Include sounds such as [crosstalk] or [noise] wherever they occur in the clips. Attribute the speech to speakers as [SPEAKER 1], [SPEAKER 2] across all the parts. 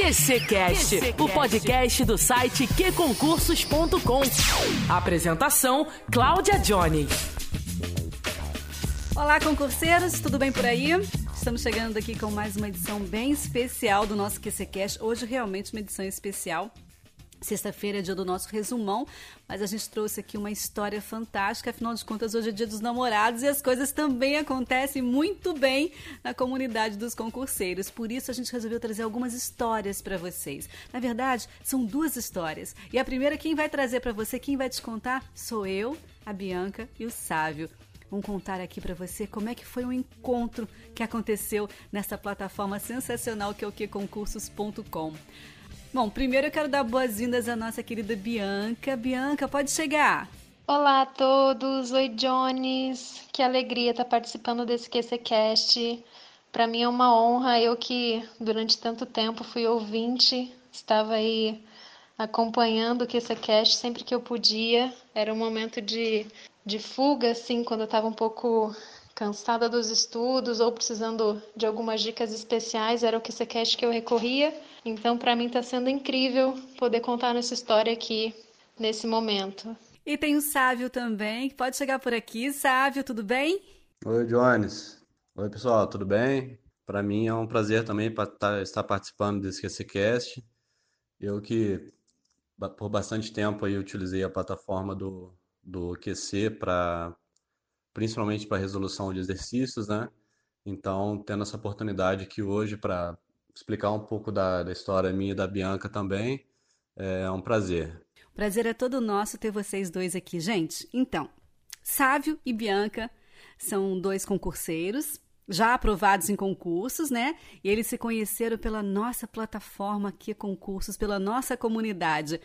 [SPEAKER 1] QCcast, o podcast do site qconcursos.com. Apresentação: Cláudia Jones.
[SPEAKER 2] Olá, concurseiros, tudo bem por aí? Estamos chegando aqui com mais uma edição bem especial do nosso QCcast. Hoje, realmente, uma edição especial. Sexta-feira é dia do nosso resumão, mas a gente trouxe aqui uma história fantástica. Afinal de contas, hoje é dia dos namorados e as coisas também acontecem muito bem na comunidade dos concurseiros. Por isso, a gente resolveu trazer algumas histórias para vocês. Na verdade, são duas histórias. E a primeira, quem vai trazer para você, quem vai te contar, sou eu, a Bianca e o Sávio. Vamos contar aqui para você como é que foi o encontro que aconteceu nessa plataforma sensacional que é o queconcursos.com. Bom, primeiro eu quero dar boas-vindas à nossa querida Bianca. Bianca, pode chegar.
[SPEAKER 3] Olá a todos, oi Jones, que alegria estar participando desse QCCast. Para mim é uma honra, eu que durante tanto tempo fui ouvinte, estava aí acompanhando o QCCast sempre que eu podia. Era um momento de, de fuga, assim, quando eu estava um pouco cansada dos estudos ou precisando de algumas dicas especiais, era o QCCast que eu recorria. Então, para mim está sendo incrível poder contar nossa história aqui nesse momento.
[SPEAKER 2] E tem o Sávio também, que pode chegar por aqui. Sávio, tudo bem?
[SPEAKER 4] Oi, Jones. Oi, pessoal, tudo bem? Para mim é um prazer também tá, estar participando desse QCCast. Eu que por bastante tempo aí utilizei a plataforma do, do QC para principalmente para resolução de exercícios, né? Então, tendo essa oportunidade aqui hoje para explicar um pouco da, da história minha e da Bianca também. É um prazer.
[SPEAKER 2] O prazer é todo nosso ter vocês dois aqui, gente. Então, Sávio e Bianca são dois concurseiros já aprovados em concursos, né? E eles se conheceram pela nossa plataforma aqui, concursos, pela nossa comunidade.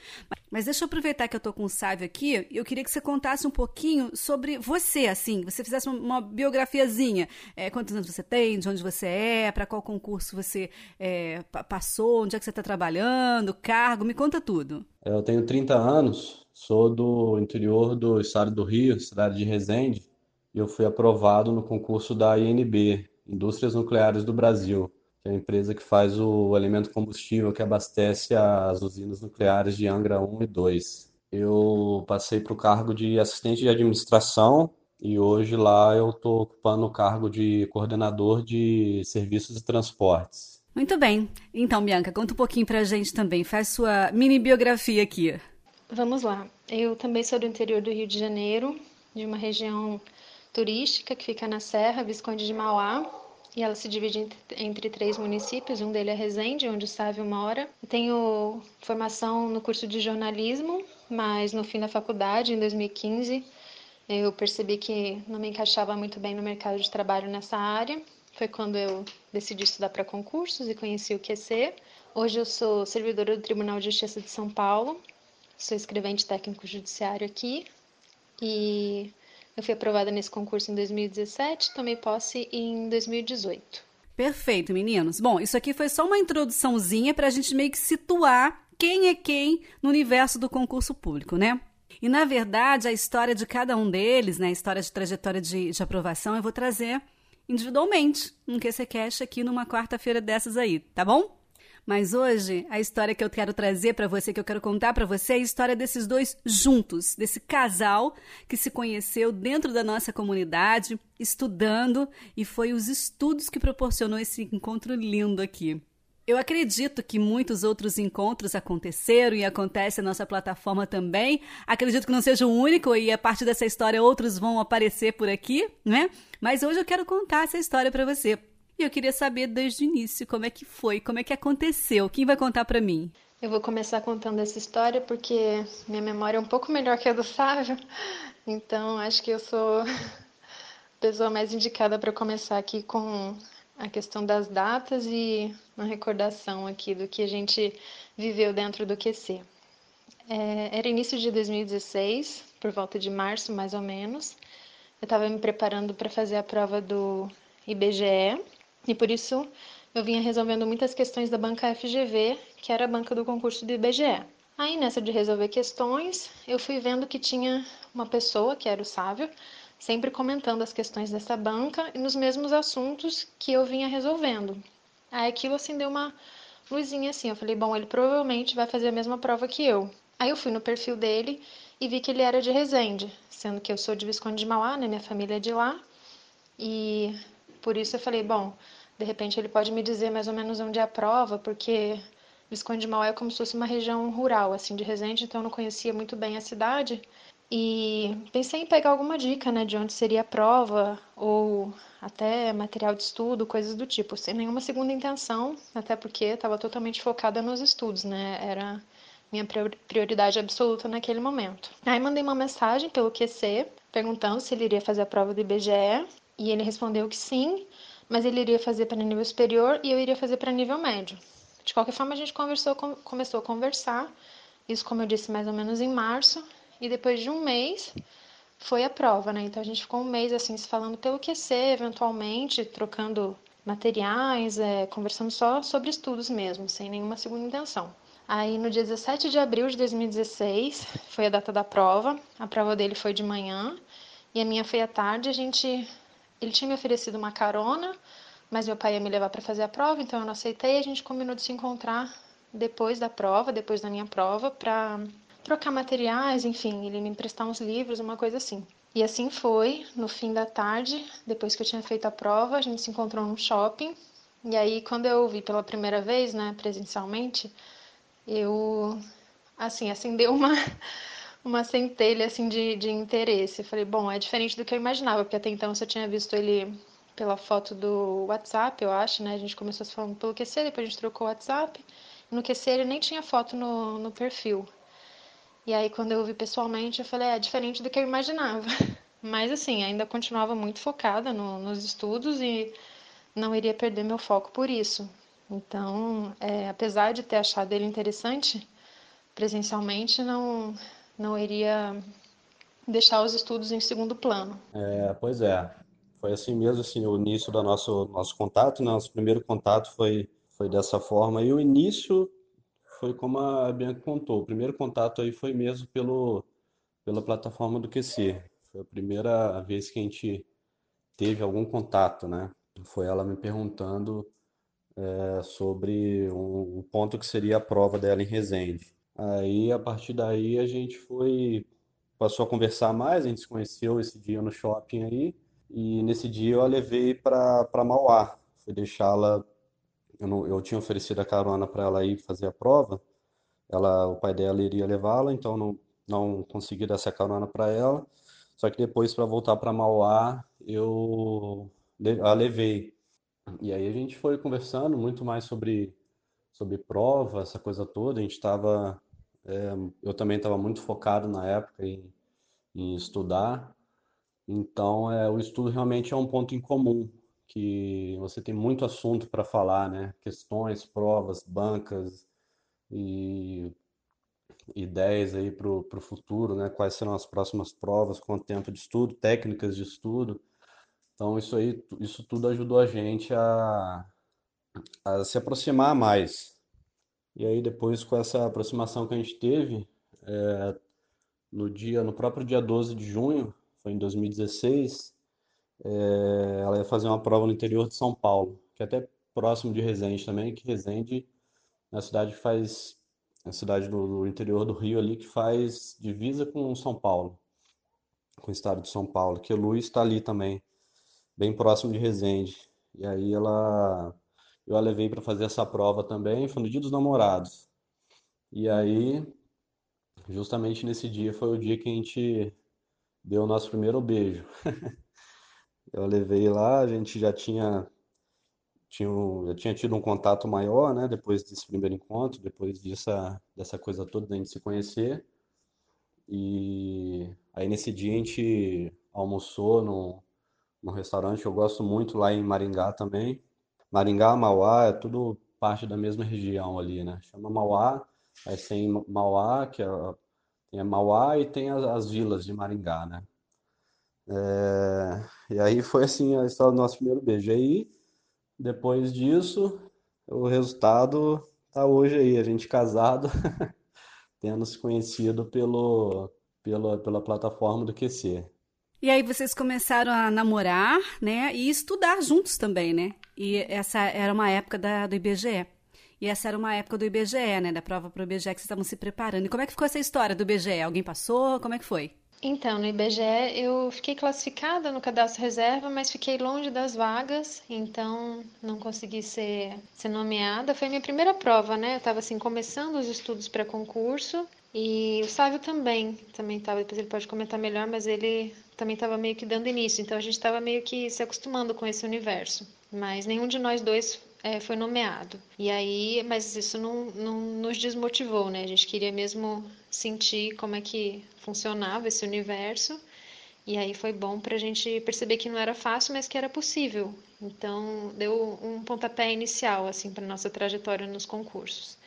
[SPEAKER 2] Mas deixa eu aproveitar que eu tô com o Sávio aqui, eu queria que você contasse um pouquinho sobre você, assim, você fizesse uma, biografiazinha. É, quantos anos você tem, de onde você é, para qual concurso você é, passou, onde é que você está trabalhando, cargo, me conta tudo.
[SPEAKER 4] Eu tenho 30 anos, sou do interior do estado do Rio, cidade de Resende e eu fui aprovado no concurso da INB, Indústrias Nucleares do Brasil, que é a empresa que faz o elemento combustível que abastece as usinas nucleares de Angra 1 e 2. Eu passei para o cargo de assistente de administração e hoje lá eu estou ocupando o cargo de coordenador de serviços e transportes.
[SPEAKER 2] Muito bem. Então, Bianca, conta um pouquinho para a gente também. Faz sua mini biografia aqui.
[SPEAKER 3] Vamos lá. Eu também sou do interior do Rio de Janeiro, de uma região turística que fica na Serra Visconde de Mauá. E ela se divide entre, três municípios, um deles é Resende, onde o Sávio mora. tenho formação no curso de jornalismo, mas no fim da faculdade, em 2015, eu percebi que não me encaixava muito bem no mercado de trabalho nessa área. Foi quando eu decidi estudar para concursos e conheci o QC. Hoje eu sou servidora do Tribunal de Justiça de São Paulo, sou escrevente técnico judiciário aqui e eu fui aprovada nesse concurso em 2017, tomei posse em 2018.
[SPEAKER 2] Perfeito, meninos. Bom, isso aqui foi só uma introduçãozinha para a gente meio que situar quem é quem no universo do concurso público, né? E na verdade, a história de cada um deles, né, a história de trajetória de, de aprovação, eu vou trazer individualmente num QCCast aqui numa quarta-feira dessas aí, tá bom? Mas hoje, a história que eu quero trazer para você, que eu quero contar para você, é a história desses dois juntos, desse casal que se conheceu dentro da nossa comunidade, estudando, e foi os estudos que proporcionou esse encontro lindo aqui. Eu acredito que muitos outros encontros aconteceram e acontece na nossa plataforma também. Acredito que não seja o único e a partir dessa história outros vão aparecer por aqui, né? Mas hoje eu quero contar essa história para você. E eu queria saber desde o início como é que foi, como é que aconteceu. Quem vai contar para mim?
[SPEAKER 3] Eu vou começar contando essa história porque minha memória é um pouco melhor que a do Sávio. Então, acho que eu sou a pessoa mais indicada para começar aqui com a questão das datas e uma recordação aqui do que a gente viveu dentro do QC. É, era início de 2016, por volta de março mais ou menos. Eu estava me preparando para fazer a prova do IBGE, e por isso eu vinha resolvendo muitas questões da banca FGV, que era a banca do concurso do IBGE. Aí nessa de resolver questões, eu fui vendo que tinha uma pessoa, que era o Sávio, sempre comentando as questões dessa banca e nos mesmos assuntos que eu vinha resolvendo. Aí aquilo acendeu uma, luzinha assim. Eu falei, bom, ele provavelmente vai fazer a mesma prova que eu. Aí eu fui no perfil dele e vi que ele era de Resende, sendo que eu sou de Visconde de Mauá, né? Minha família é de lá. E por isso eu falei, bom, de repente ele pode me dizer mais ou menos onde é a prova, porque Visconde de Mauá é como se fosse uma região rural, assim, de Resende, então eu não conhecia muito bem a cidade. E pensei em pegar alguma dica, né, de onde seria a prova, ou até material de estudo, coisas do tipo, sem nenhuma segunda intenção, até porque estava totalmente focada nos estudos, né, era minha prioridade absoluta naquele momento. Aí mandei uma mensagem pelo QC, perguntando se ele iria fazer a prova do IBGE, e ele respondeu que sim, mas ele iria fazer para nível superior e eu iria fazer para nível médio. De qualquer forma, a gente conversou, começou a conversar, isso, como eu disse, mais ou menos em março, e depois de um mês foi a prova, né? Então a gente ficou um mês assim se falando pelo QC, eventualmente trocando materiais, é, conversando só sobre estudos mesmo, sem nenhuma segunda intenção. Aí no dia 17 de abril de 2016 foi a data da prova. A prova dele foi de manhã e a minha foi à tarde. A gente, ele tinha me oferecido uma carona, mas meu pai ia me levar para fazer a prova, então eu não aceitei. A gente combinou de se encontrar depois da prova, depois da minha prova, para trocar materiais, enfim, ele me emprestar uns livros, uma coisa assim. E assim foi, no fim da tarde, depois que eu tinha feito a prova, a gente se encontrou num shopping. E aí, quando eu vi pela primeira vez, né, presencialmente, eu, assim, acendeu uma, uma centelha, assim, de, de interesse. Eu falei, bom, é diferente do que eu imaginava, porque até então eu só tinha visto ele pela foto do WhatsApp, eu acho, né? A gente começou se falando pelo QC, depois a gente trocou o WhatsApp. No QC ele nem tinha foto no, no perfil. E aí, quando eu vi pessoalmente, eu falei, é diferente do que eu imaginava. [laughs] Mas, assim, ainda continuava muito focada no, nos estudos e não iria perder meu foco por isso. Então, é, apesar de ter achado ele interessante, presencialmente não, não iria deixar os estudos em segundo plano.
[SPEAKER 4] É, pois é. Foi assim mesmo, assim, o início do nosso, nosso contato, né? Nosso primeiro contato foi, foi dessa forma. E o início foi como a Bianca contou. O primeiro contato aí foi mesmo pelo, pela plataforma do QC. Foi a primeira vez que a gente teve algum contato, né? Foi ela me perguntando é, sobre um, um, ponto que seria a prova dela em Resende. Aí, a partir daí, a gente foi, passou a conversar mais, a gente se conheceu esse dia no shopping aí, e nesse dia eu a levei para Mauá. Fui deixá-la eu, eu tinha oferecido a carona para ela ir fazer a prova, ela, o pai dela iria levá-la, então não, não consegui dar essa carona para ela. Só que depois, para voltar para Mauá, eu a levei. E aí a gente foi conversando muito mais sobre, sobre prova, essa coisa toda. A gente estava. É, eu também estava muito focado na época em, em estudar. Então, é, o estudo realmente é um ponto em comum que você tem muito assunto para falar, né? Questões, provas, bancas e ideias aí para o futuro, né? Quais serão as próximas provas, quanto tempo de estudo, técnicas de estudo. Então isso aí, isso tudo ajudou a gente a, a se aproximar mais. E aí depois com essa aproximação que a gente teve, é, no dia, no próprio dia 12 de junho, foi em 2016, é, ela ia fazer uma prova no interior de São Paulo, que é até próximo de Resende também, que Resende é cidade faz, é a cidade do, do interior do Rio ali, que faz divisa com São Paulo, com o estado de São Paulo, que Luiz está ali também, bem próximo de Resende. E aí ela, eu a levei para fazer essa prova também, foi no dia dos namorados. E aí, justamente nesse dia foi o dia que a gente deu o nosso primeiro beijo. [laughs] Eu levei lá, a gente já tinha, tinha, já tinha tido um contato maior, né? Depois desse primeiro encontro, depois dessa, dessa coisa toda da gente se conhecer. E aí nesse dia a gente almoçou no, no restaurante que eu gosto muito lá em Maringá também. Maringá, Mauá, é tudo parte da mesma região ali, né? Chama Mauá, aí tem Mauá, que é, tem Mauá e tem as, as vilas de Maringá, né? É, e aí foi assim a história do nosso primeiro beijo. Aí, depois disso, o resultado tá hoje aí, a gente casado, [laughs] tendo se conhecido pelo, pelo, pela plataforma do QC.
[SPEAKER 2] E aí vocês começaram a namorar, né? E estudar juntos também, né? E essa era uma época da, do IBGE. E essa era uma época do IBGE, né? Da prova para o IBGE que vocês estavam se preparando. E como é que ficou essa história do IBGE? Alguém passou? Como é que foi?
[SPEAKER 3] Então, no IBGE eu fiquei classificada no cadastro reserva, mas fiquei longe das vagas, então não consegui ser, ser nomeada. Foi minha primeira prova, né? Eu estava assim começando os estudos para concurso e o Sávio também, também estava, depois ele pode comentar melhor, mas ele também estava meio que dando início, então a gente estava meio que se acostumando com esse universo. Mas nenhum de nós dois é, foi nomeado. E aí, mas isso não, não nos desmotivou, né? A gente queria mesmo sentir como é que funcionava esse universo. E aí foi bom para a gente perceber que não era fácil, mas que era possível. Então deu um pontapé inicial assim para nossa trajetória nos concursos.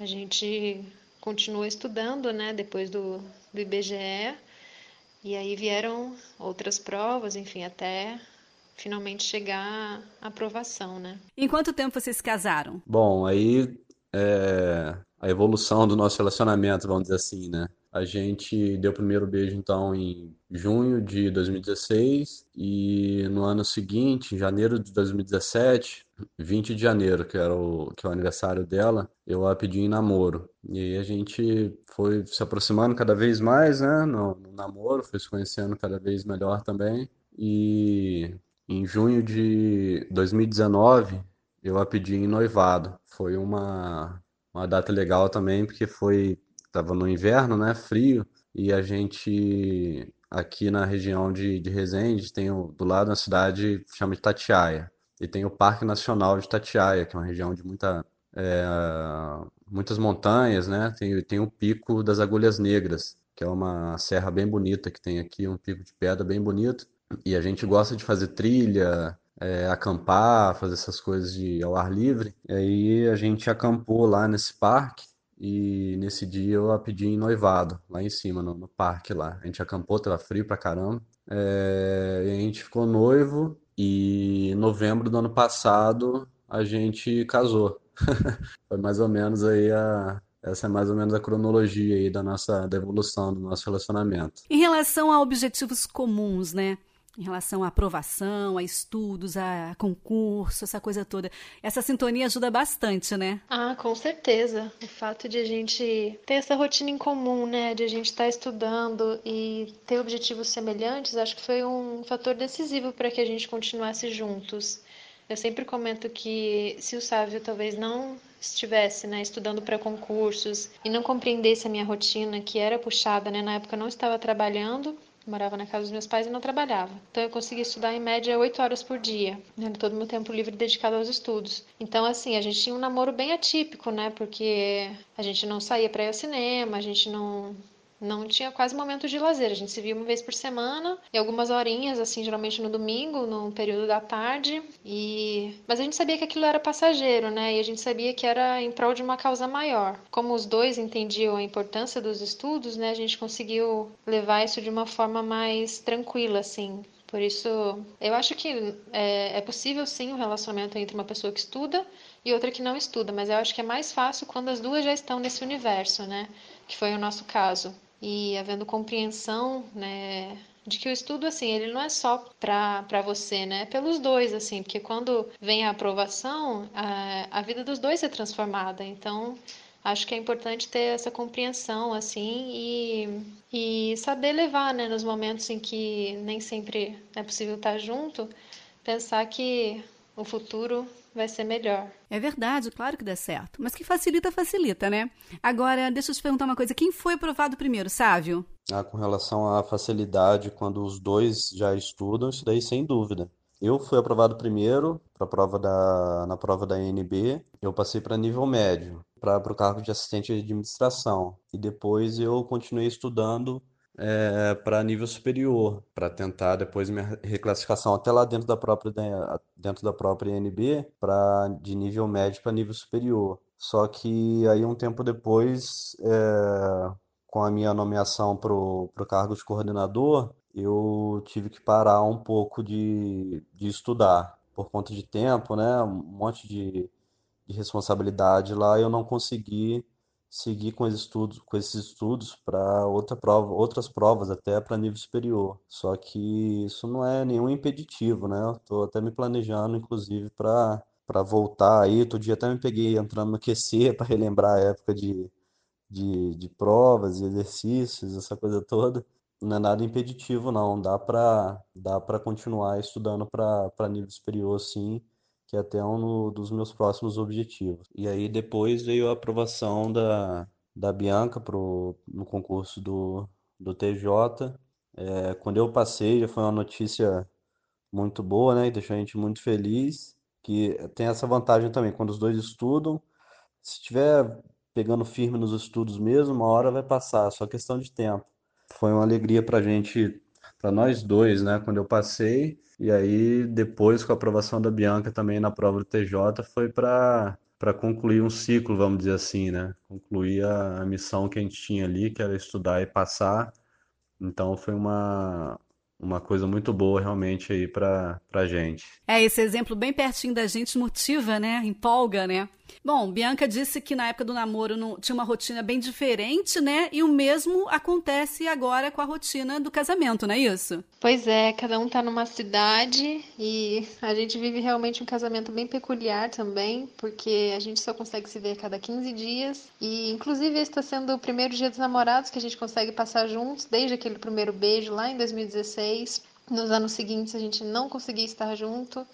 [SPEAKER 3] A gente continuou estudando, né? Depois do, do IBGE. E aí vieram outras provas, enfim, até finalmente chegar à aprovação, né?
[SPEAKER 2] Em quanto tempo vocês se casaram?
[SPEAKER 4] Bom, aí é a evolução do nosso relacionamento, vamos dizer assim, né? A gente deu o primeiro beijo então em junho de 2016 e no ano seguinte, em janeiro de 2017, 20 de janeiro, que era o, que é o aniversário dela, eu a pedi em namoro. E aí a gente foi se aproximando cada vez mais, né, no, no namoro, foi se conhecendo cada vez melhor também. E em junho de 2019, eu a pedi em noivado. Foi uma, uma data legal também, porque foi estava no inverno, né, frio, e a gente aqui na região de, de Resende tem o, do lado uma cidade chama de Tatiaia, e tem o Parque Nacional de Tatiaia, que é uma região de muita, é, muitas montanhas, né, tem, tem o Pico das Agulhas Negras, que é uma serra bem bonita que tem aqui, um pico de pedra bem bonito, e a gente gosta de fazer trilha, é, acampar, fazer essas coisas de ao ar livre. E aí a gente acampou lá nesse parque e nesse dia eu a pedi em noivado, lá em cima, no, no parque lá. A gente acampou, tava frio pra caramba. É, e a gente ficou noivo e em novembro do ano passado a gente casou. [laughs] Foi mais ou menos aí a, essa é mais ou menos a cronologia aí da nossa da evolução do nosso relacionamento.
[SPEAKER 2] Em relação a objetivos comuns, né? Em relação à aprovação, a estudos, a concurso, essa coisa toda. Essa sintonia ajuda bastante, né?
[SPEAKER 3] Ah, com certeza. O fato de a gente ter essa rotina em comum, né, de a gente estar tá estudando e ter objetivos semelhantes, acho que foi um fator decisivo para que a gente continuasse juntos. Eu sempre comento que se o Sávio talvez não estivesse né, estudando para concursos e não compreendesse a minha rotina, que era puxada, né, na época eu não estava trabalhando, morava na casa dos meus pais e não trabalhava. Então eu conseguia estudar em média oito horas por dia, né, todo o meu tempo livre dedicado aos estudos. Então assim, a gente tinha um namoro bem atípico, né? Porque a gente não saía para ir ao cinema, a gente não não tinha quase momento de lazer. A gente se via uma vez por semana e algumas horinhas, assim, geralmente no domingo, no período da tarde. E mas a gente sabia que aquilo era passageiro, né? E a gente sabia que era em prol de uma causa maior. Como os dois entendiam a importância dos estudos, né? A gente conseguiu levar isso de uma forma mais tranquila, assim. Por isso, eu acho que é, é possível sim um relacionamento entre uma pessoa que estuda e outra que não estuda, mas eu acho que é mais fácil quando as duas já estão nesse universo, né? Que foi o nosso caso e havendo compreensão, né, de que o estudo assim ele não é só para você né é pelos dois assim porque quando vem a aprovação a, a vida dos dois é transformada. Então acho que é importante ter essa compreensão assim e, e saber levar né nos momentos em que nem sempre é possível estar junto pensar que o futuro vai ser melhor.
[SPEAKER 2] É verdade, claro que dá certo. Mas que facilita, facilita, né? Agora, deixa eu te perguntar uma coisa. Quem foi aprovado primeiro, Sávio?
[SPEAKER 4] Ah, com relação à facilidade, quando os dois já estudam, isso daí sem dúvida. Eu fui aprovado primeiro para prova da, na prova da NB, eu passei para nível médio, para o cargo de assistente de administração. E depois eu continuei estudando é, para nível superior, para tentar depois minha reclassificação até lá dentro da própria dentro da própria INB, para de nível médio para nível superior. Só que aí um tempo depois, é, com a minha nomeação para o cargo de coordenador, eu tive que parar um pouco de, de estudar por conta de tempo, né? Um monte de, de responsabilidade lá, eu não consegui seguir com, estudos, com esses estudos para outra prova, outras provas até para nível superior. Só que isso não é nenhum impeditivo, né? Eu estou até me planejando, inclusive, para para voltar aí. Outro dia até me peguei entrando no QC [laughs] para relembrar a época de, de, de provas e exercícios, essa coisa toda. Não é nada impeditivo, não. Dá para dá para continuar estudando para nível superior, sim, que é até um dos meus próximos objetivos. E aí depois veio a aprovação da, da Bianca pro, no concurso do, do TJ. É, quando eu passei, já foi uma notícia muito boa, né? E deixou a gente muito feliz. Que tem essa vantagem também, quando os dois estudam, se estiver pegando firme nos estudos mesmo, uma hora vai passar, só questão de tempo. Foi uma alegria pra gente, pra nós dois, né? Quando eu passei, e aí depois com a aprovação da Bianca também na prova do TJ, foi para para concluir um ciclo, vamos dizer assim, né? Concluir a, a missão que a gente tinha ali, que era estudar e passar. Então foi uma, uma coisa muito boa realmente aí para pra gente.
[SPEAKER 2] É, esse exemplo bem pertinho da gente motiva, né? Empolga, né? Bom, Bianca disse que na época do namoro não, tinha uma rotina bem diferente, né? E o mesmo acontece agora com a rotina do casamento, não é isso?
[SPEAKER 3] Pois é, cada um tá numa cidade e a gente vive realmente um casamento bem peculiar também, porque a gente só consegue se ver a cada 15 dias. E inclusive está sendo o primeiro dia dos namorados que a gente consegue passar juntos, desde aquele primeiro beijo lá em 2016. Nos anos seguintes a gente não conseguia estar junto,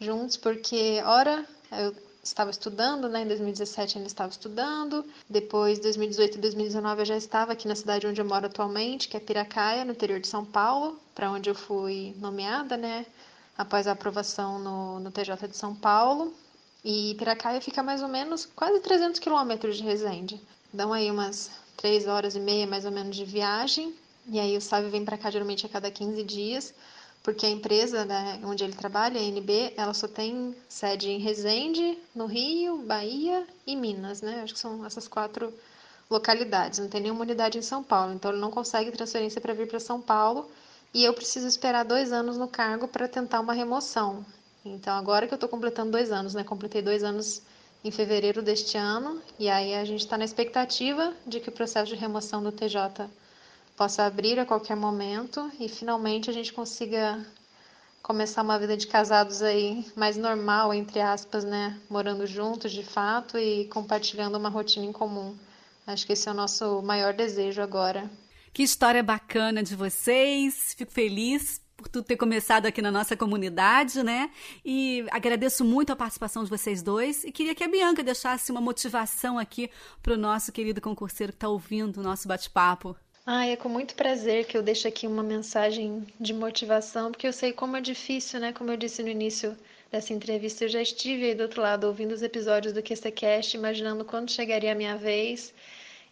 [SPEAKER 3] juntos, porque ora eu estava estudando, né? Em 2017 ainda estava estudando. Depois, 2018 e 2019 eu já estava aqui na cidade onde eu moro atualmente, que é Piracaia, no interior de São Paulo, para onde eu fui nomeada, né? Após a aprovação no, no TJ de São Paulo. E Piracaia fica mais ou menos quase 300 quilômetros de Resende. Dão aí umas 3 horas e meia mais ou menos de viagem. E aí o Sávio vem para cá geralmente a cada 15 dias porque a empresa né, onde ele trabalha, a NB, ela só tem sede em Resende, no Rio, Bahia e Minas, né? Acho que são essas quatro localidades. Não tem nenhuma unidade em São Paulo, então ele não consegue transferência para vir para São Paulo e eu preciso esperar dois anos no cargo para tentar uma remoção. Então agora que eu estou completando dois anos, né? Completei dois anos em fevereiro deste ano e aí a gente está na expectativa de que o processo de remoção do TJ possa abrir a qualquer momento e finalmente a gente consiga começar uma vida de casados aí mais normal, entre aspas, né? Morando juntos de fato e compartilhando uma rotina em comum. Acho que esse é o nosso maior desejo agora.
[SPEAKER 2] Que história bacana de vocês. Fico feliz por tudo ter começado aqui na nossa comunidade, né? E agradeço muito a participação de vocês dois e queria que a Bianca deixasse uma motivação aqui para o nosso querido concurseiro que está ouvindo o nosso bate-papo.
[SPEAKER 3] Ah, é com muito prazer que eu deixo aqui uma mensagem de motivação, porque eu sei como é difícil, né? Como eu disse no início dessa entrevista, eu já estive aí do outro lado ouvindo os episódios do QCCast, imaginando quando chegaria a minha vez.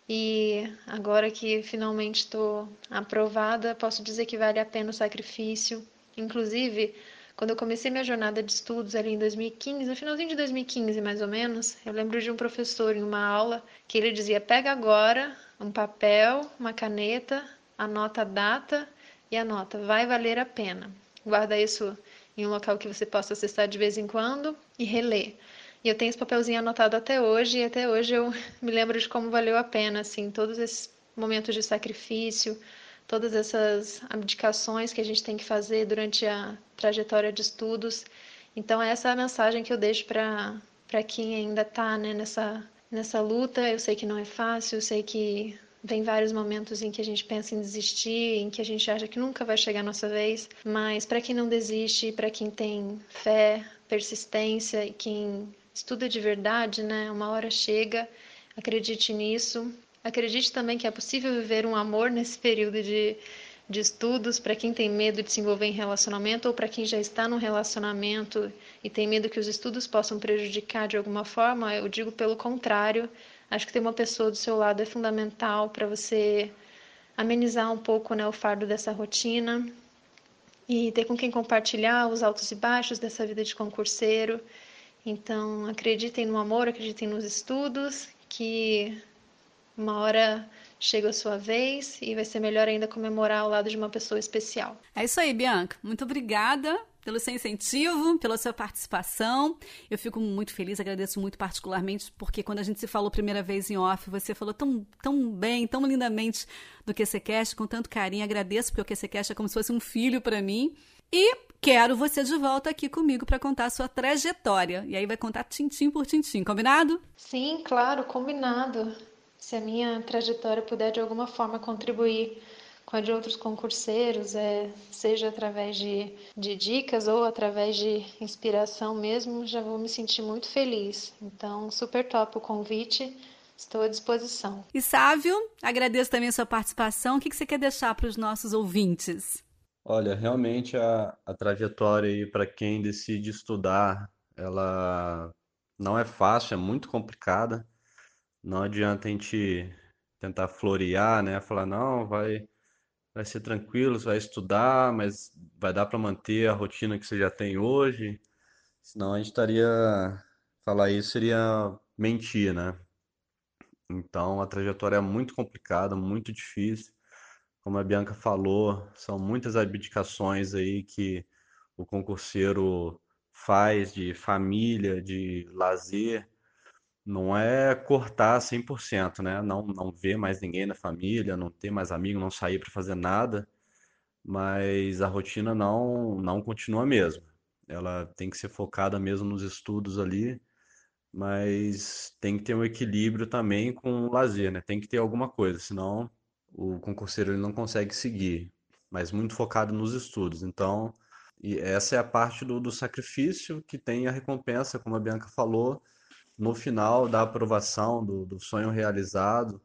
[SPEAKER 3] E agora que finalmente estou aprovada, posso dizer que vale a pena o sacrifício. Inclusive, quando eu comecei minha jornada de estudos ali em 2015, no finalzinho de 2015 mais ou menos, eu lembro de um professor em uma aula que ele dizia: pega agora um papel, uma caneta, anota a data e anota, vai valer a pena. Guarda isso em um local que você possa acessar de vez em quando e reler. E eu tenho esse papelzinho anotado até hoje, e até hoje eu [laughs] me lembro de como valeu a pena, assim, todos esses momentos de sacrifício, todas essas abdicações que a gente tem que fazer durante a trajetória de estudos. Então, essa é a mensagem que eu deixo para quem ainda está né, nessa nessa luta. Eu sei que não é fácil, eu sei que vem vários momentos em que a gente pensa em desistir, em que a gente acha que nunca vai chegar a nossa vez, mas para quem não desiste, para quem tem fé, persistência e quem estuda de verdade, né, uma hora chega. Acredite nisso. Acredite também que é possível viver um amor nesse período de de estudos para quem tem medo de se envolver em relacionamento ou para quem já está num relacionamento e tem medo que os estudos possam prejudicar de alguma forma, eu digo pelo contrário. Acho que ter uma pessoa do seu lado é fundamental para você amenizar um pouco né, o fardo dessa rotina e ter com quem compartilhar os altos e baixos dessa vida de concurseiro. Então, acreditem no amor, acreditem nos estudos, que uma hora chega a sua vez e vai ser melhor ainda comemorar ao lado de uma pessoa especial.
[SPEAKER 2] É isso aí, Bianca. Muito obrigada pelo seu incentivo, pela sua participação. Eu fico muito feliz, agradeço muito particularmente, porque quando a gente se falou primeira vez em off, você falou tão, tão bem, tão lindamente do QCCast, com tanto carinho. Agradeço, porque o QCCast é como se fosse um filho para mim. E quero você de volta aqui comigo para contar a sua trajetória. E aí vai contar tintim por tintim, combinado?
[SPEAKER 3] Sim, claro, combinado. Se a minha trajetória puder de alguma forma contribuir com a de outros concurseiros, é, seja através de, de dicas ou através de inspiração mesmo, já vou me sentir muito feliz. Então, super top o convite. Estou à disposição.
[SPEAKER 2] E Sávio, agradeço também a sua participação. O que você quer deixar para os nossos ouvintes?
[SPEAKER 4] Olha, realmente a, a trajetória aí para quem decide estudar, ela não é fácil, é muito complicada. Não adianta a gente tentar florear, né? Falar, não, vai vai ser tranquilo, você vai estudar, mas vai dar para manter a rotina que você já tem hoje. Senão a gente estaria. Falar isso seria mentir, né? Então a trajetória é muito complicada, muito difícil. Como a Bianca falou, são muitas abdicações aí que o concurseiro faz de família, de lazer não é cortar 100%, né? Não, não ver mais ninguém na família, não ter mais amigo, não sair para fazer nada, mas a rotina não, não continua mesmo. Ela tem que ser focada mesmo nos estudos ali, mas tem que ter um equilíbrio também com o lazer, né? Tem que ter alguma coisa, senão o concurseiro ele não consegue seguir, mas muito focado nos estudos. Então, e essa é a parte do, do sacrifício que tem a recompensa, como a Bianca falou no final da aprovação do, do sonho realizado.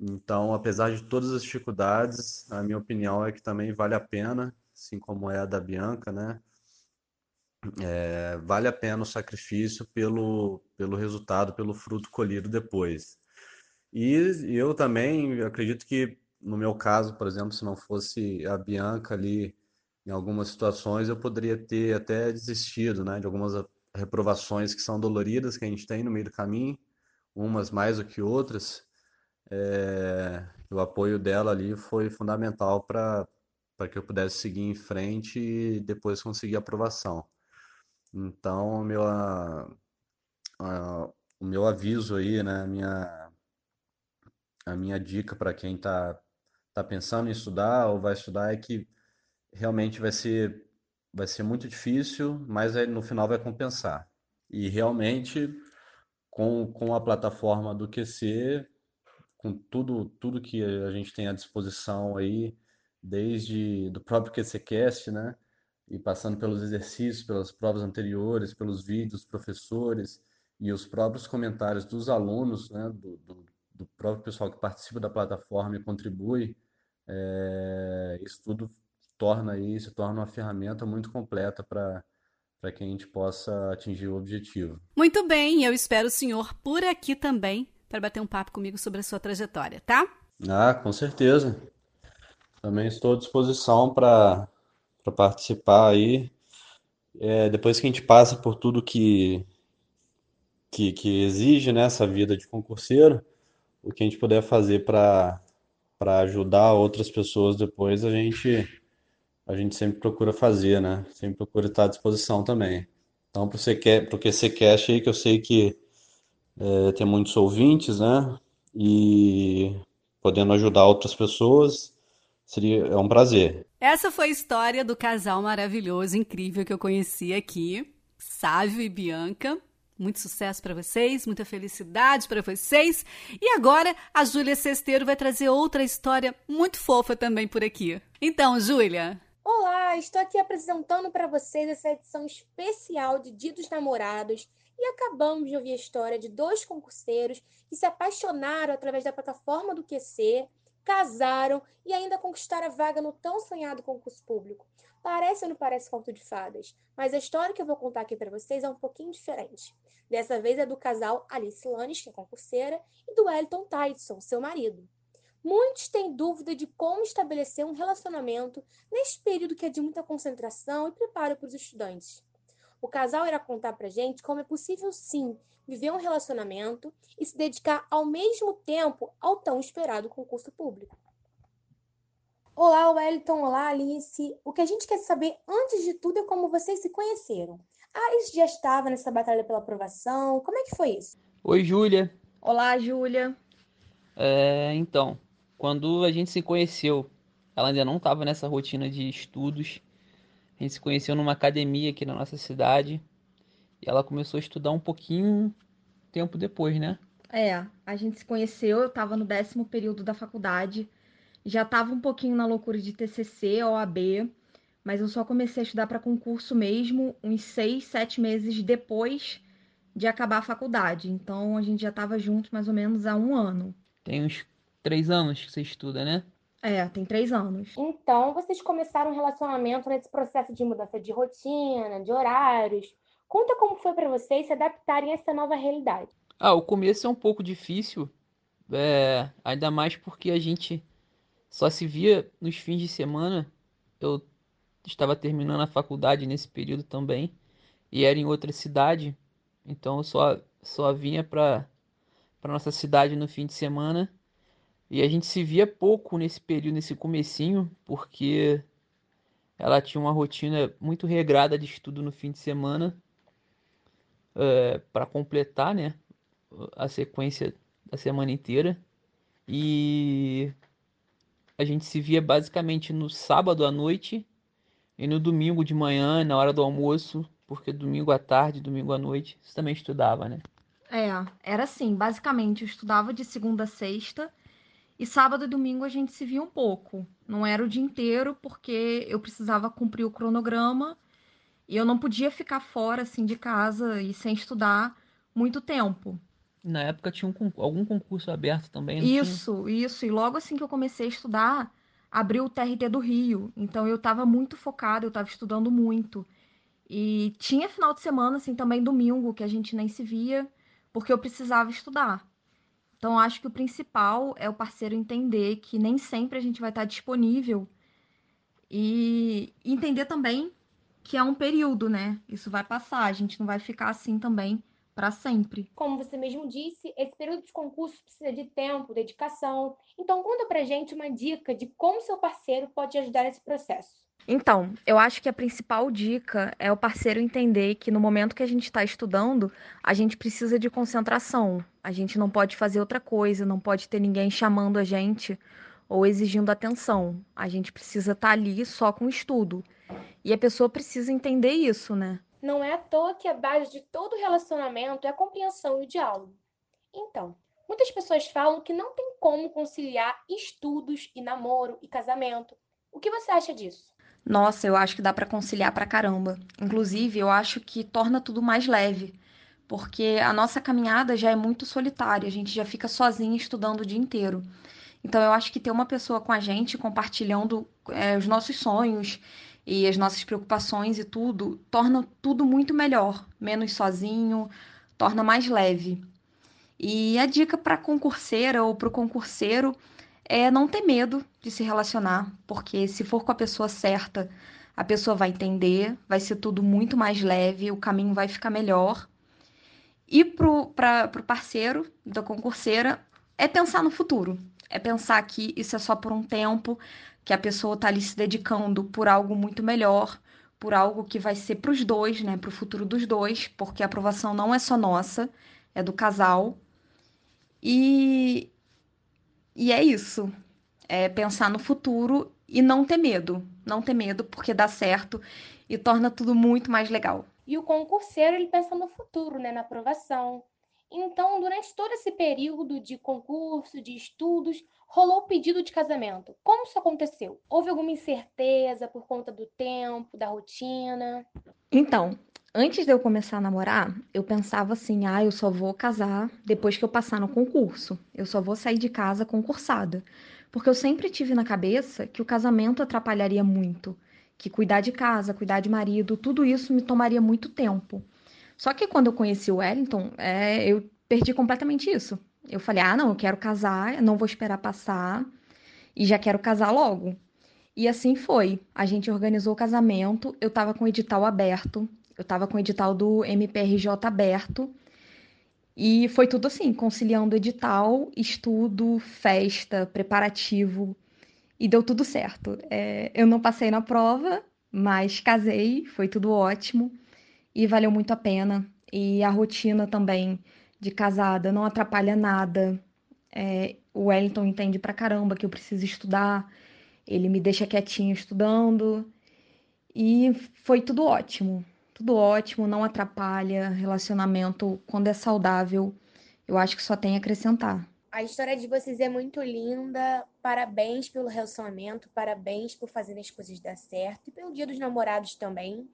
[SPEAKER 4] Então, apesar de todas as dificuldades, a minha opinião é que também vale a pena, assim como é a da Bianca, né? É, vale a pena o sacrifício pelo, pelo resultado, pelo fruto colhido depois. E eu também acredito que, no meu caso, por exemplo, se não fosse a Bianca ali, em algumas situações, eu poderia ter até desistido, né, de algumas reprovações que são doloridas que a gente tem no meio do caminho, umas mais do que outras. É, o apoio dela ali foi fundamental para que eu pudesse seguir em frente e depois conseguir aprovação. Então, meu, a, a, o meu aviso aí, né, a minha, a minha dica para quem está tá pensando em estudar ou vai estudar é que realmente vai ser vai ser muito difícil, mas no final vai compensar. E realmente, com, com a plataforma do QC, com tudo, tudo que a gente tem à disposição aí, desde do próprio QCcast, né? E passando pelos exercícios, pelas provas anteriores, pelos vídeos professores e os próprios comentários dos alunos, né? Do, do, do próprio pessoal que participa da plataforma e contribui, é, isso tudo torna aí, se torna uma ferramenta muito completa para para que a gente possa atingir o objetivo.
[SPEAKER 2] Muito bem, eu espero o senhor por aqui também para bater um papo comigo sobre a sua trajetória, tá?
[SPEAKER 4] Ah, com certeza. Também estou à disposição para participar aí. É, depois que a gente passa por tudo que, que, que exige nessa né, vida de concurseiro, o que a gente puder fazer para ajudar outras pessoas depois, a gente a gente sempre procura fazer, né? Sempre procura estar à disposição também. Então, para você quer, aí que eu sei que é, tem muitos ouvintes, né? E podendo ajudar outras pessoas, seria é um prazer.
[SPEAKER 2] Essa foi a história do casal maravilhoso, incrível que eu conheci aqui, Sávio e Bianca. Muito sucesso para vocês, muita felicidade para vocês. E agora a Júlia Cesteiro vai trazer outra história muito fofa também por aqui. Então, Júlia,
[SPEAKER 5] Olá, estou aqui apresentando para vocês essa edição especial de Dia dos Namorados e acabamos de ouvir a história de dois concurseiros que se apaixonaram através da plataforma do QC, casaram e ainda conquistaram a vaga no tão sonhado concurso público. Parece ou não parece conto de fadas, mas a história que eu vou contar aqui para vocês é um pouquinho diferente. Dessa vez é do casal Alice Lanes, que é concurseira, e do Elton Tyson, seu marido. Muitos têm dúvida de como estabelecer um relacionamento neste período que é de muita concentração e preparo para os estudantes. O casal irá contar para gente como é possível, sim, viver um relacionamento e se dedicar ao mesmo tempo ao tão esperado concurso público. Olá, Wellington. Olá, Alice. O que a gente quer saber antes de tudo é como vocês se conheceram. A Alice já estava nessa batalha pela aprovação. Como é que foi isso?
[SPEAKER 6] Oi, Júlia.
[SPEAKER 7] Olá, Júlia.
[SPEAKER 6] É, então, quando a gente se conheceu, ela ainda não estava nessa rotina de estudos. A gente se conheceu numa academia aqui na nossa cidade. E ela começou a estudar um pouquinho tempo depois, né?
[SPEAKER 7] É, a gente se conheceu, eu tava no décimo período da faculdade. Já tava um pouquinho na loucura de TCC, OAB, mas eu só comecei a estudar para concurso mesmo uns seis, sete meses depois de acabar a faculdade. Então a gente já tava junto mais ou menos há um ano.
[SPEAKER 6] Tem uns três anos que você estuda, né?
[SPEAKER 7] É, tem três anos.
[SPEAKER 5] Então, vocês começaram um relacionamento nesse processo de mudança de rotina, de horários. Conta como foi para vocês se adaptarem a essa nova realidade.
[SPEAKER 6] Ah, o começo é um pouco difícil, é, ainda mais porque a gente só se via nos fins de semana. Eu estava terminando a faculdade nesse período também e era em outra cidade, então eu só só vinha para para nossa cidade no fim de semana e a gente se via pouco nesse período, nesse comecinho, porque ela tinha uma rotina muito regrada de estudo no fim de semana é, para completar, né, a sequência da semana inteira e a gente se via basicamente no sábado à noite e no domingo de manhã, na hora do almoço, porque domingo à tarde, domingo à noite, você também estudava, né?
[SPEAKER 7] É, era assim, basicamente eu estudava de segunda a sexta e sábado e domingo a gente se via um pouco. Não era o dia inteiro, porque eu precisava cumprir o cronograma e eu não podia ficar fora assim de casa e sem estudar muito tempo.
[SPEAKER 6] Na época tinha um, algum concurso aberto também,
[SPEAKER 7] Isso,
[SPEAKER 6] tinha?
[SPEAKER 7] isso. E logo assim que eu comecei a estudar, abriu o TRT do Rio. Então eu estava muito focada, eu estava estudando muito. E tinha final de semana, assim, também domingo, que a gente nem se via, porque eu precisava estudar. Então acho que o principal é o parceiro entender que nem sempre a gente vai estar disponível e entender também que é um período, né? Isso vai passar, a gente não vai ficar assim também para sempre.
[SPEAKER 5] Como você mesmo disse, esse período de concurso precisa de tempo, dedicação. Então, conta pra gente uma dica de como seu parceiro pode ajudar nesse processo.
[SPEAKER 7] Então, eu acho que a principal dica é o parceiro entender que no momento que a gente está estudando, a gente precisa de concentração. A gente não pode fazer outra coisa, não pode ter ninguém chamando a gente ou exigindo atenção. A gente precisa estar tá ali só com o estudo. E a pessoa precisa entender isso, né?
[SPEAKER 5] Não é à toa que a base de todo relacionamento é a compreensão e o diálogo. Então, muitas pessoas falam que não tem como conciliar estudos e namoro e casamento. O que você acha disso?
[SPEAKER 7] Nossa, eu acho que dá para conciliar pra caramba. Inclusive, eu acho que torna tudo mais leve, porque a nossa caminhada já é muito solitária, a gente já fica sozinha estudando o dia inteiro. Então, eu acho que ter uma pessoa com a gente compartilhando é, os nossos sonhos e as nossas preocupações e tudo, torna tudo muito melhor, menos sozinho, torna mais leve. E a dica para concurseira ou para o concurseiro é não ter medo de se relacionar, porque se for com a pessoa certa, a pessoa vai entender, vai ser tudo muito mais leve, o caminho vai ficar melhor. E para o parceiro da concurseira é pensar no futuro, é pensar que isso é só por um tempo, que a pessoa está ali se dedicando por algo muito melhor, por algo que vai ser para os dois, né, para o futuro dos dois, porque a aprovação não é só nossa, é do casal. E, e é isso. É pensar no futuro e não ter medo. Não ter medo, porque dá certo e torna tudo muito mais legal.
[SPEAKER 5] E o concurseiro, ele pensa no futuro, né, na aprovação. Então, durante todo esse período de concurso, de estudos, rolou o pedido de casamento. Como isso aconteceu? Houve alguma incerteza por conta do tempo, da rotina?
[SPEAKER 7] Então, antes de eu começar a namorar, eu pensava assim: ah, eu só vou casar depois que eu passar no concurso. Eu só vou sair de casa concursada. Porque eu sempre tive na cabeça que o casamento atrapalharia muito, que cuidar de casa, cuidar de marido, tudo isso me tomaria muito tempo. Só que quando eu conheci o Wellington, é, eu perdi completamente isso. Eu falei: ah, não, eu quero casar, não vou esperar passar e já quero casar logo. E assim foi. A gente organizou o casamento, eu tava com o edital aberto, eu tava com o edital do MPRJ aberto. E foi tudo assim, conciliando edital, estudo, festa, preparativo. E deu tudo certo. É, eu não passei na prova, mas casei, foi tudo ótimo. E valeu muito a pena. E a rotina também de casada, não atrapalha nada. É, o Wellington entende pra caramba que eu preciso estudar, ele me deixa quietinho estudando. E foi tudo ótimo. Tudo ótimo, não atrapalha relacionamento quando é saudável. Eu acho que só tem a acrescentar.
[SPEAKER 5] A história de vocês é muito linda. Parabéns pelo relacionamento, parabéns por fazerem as coisas dar certo e pelo Dia dos Namorados também.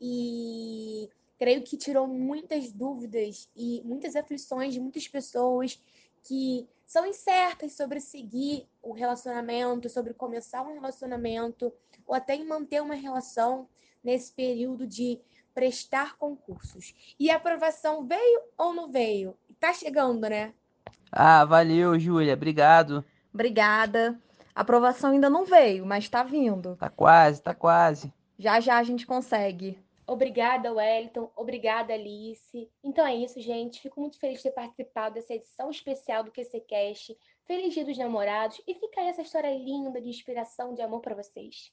[SPEAKER 5] E creio que tirou muitas dúvidas e muitas aflições de muitas pessoas que são incertas sobre seguir o relacionamento, sobre começar um relacionamento ou até em manter uma relação nesse período de prestar concursos. E a aprovação veio ou não veio? Tá chegando, né?
[SPEAKER 6] Ah, valeu, Júlia. Obrigado.
[SPEAKER 7] Obrigada. A aprovação ainda não veio, mas tá vindo.
[SPEAKER 6] Tá quase, tá quase.
[SPEAKER 7] Já já a gente consegue.
[SPEAKER 5] Obrigada, Wellington. Obrigada, Alice. Então é isso, gente. Fico muito feliz de ter participado dessa edição especial do QCCast. Feliz Dia dos Namorados. E fica aí essa história linda de inspiração, de amor para vocês.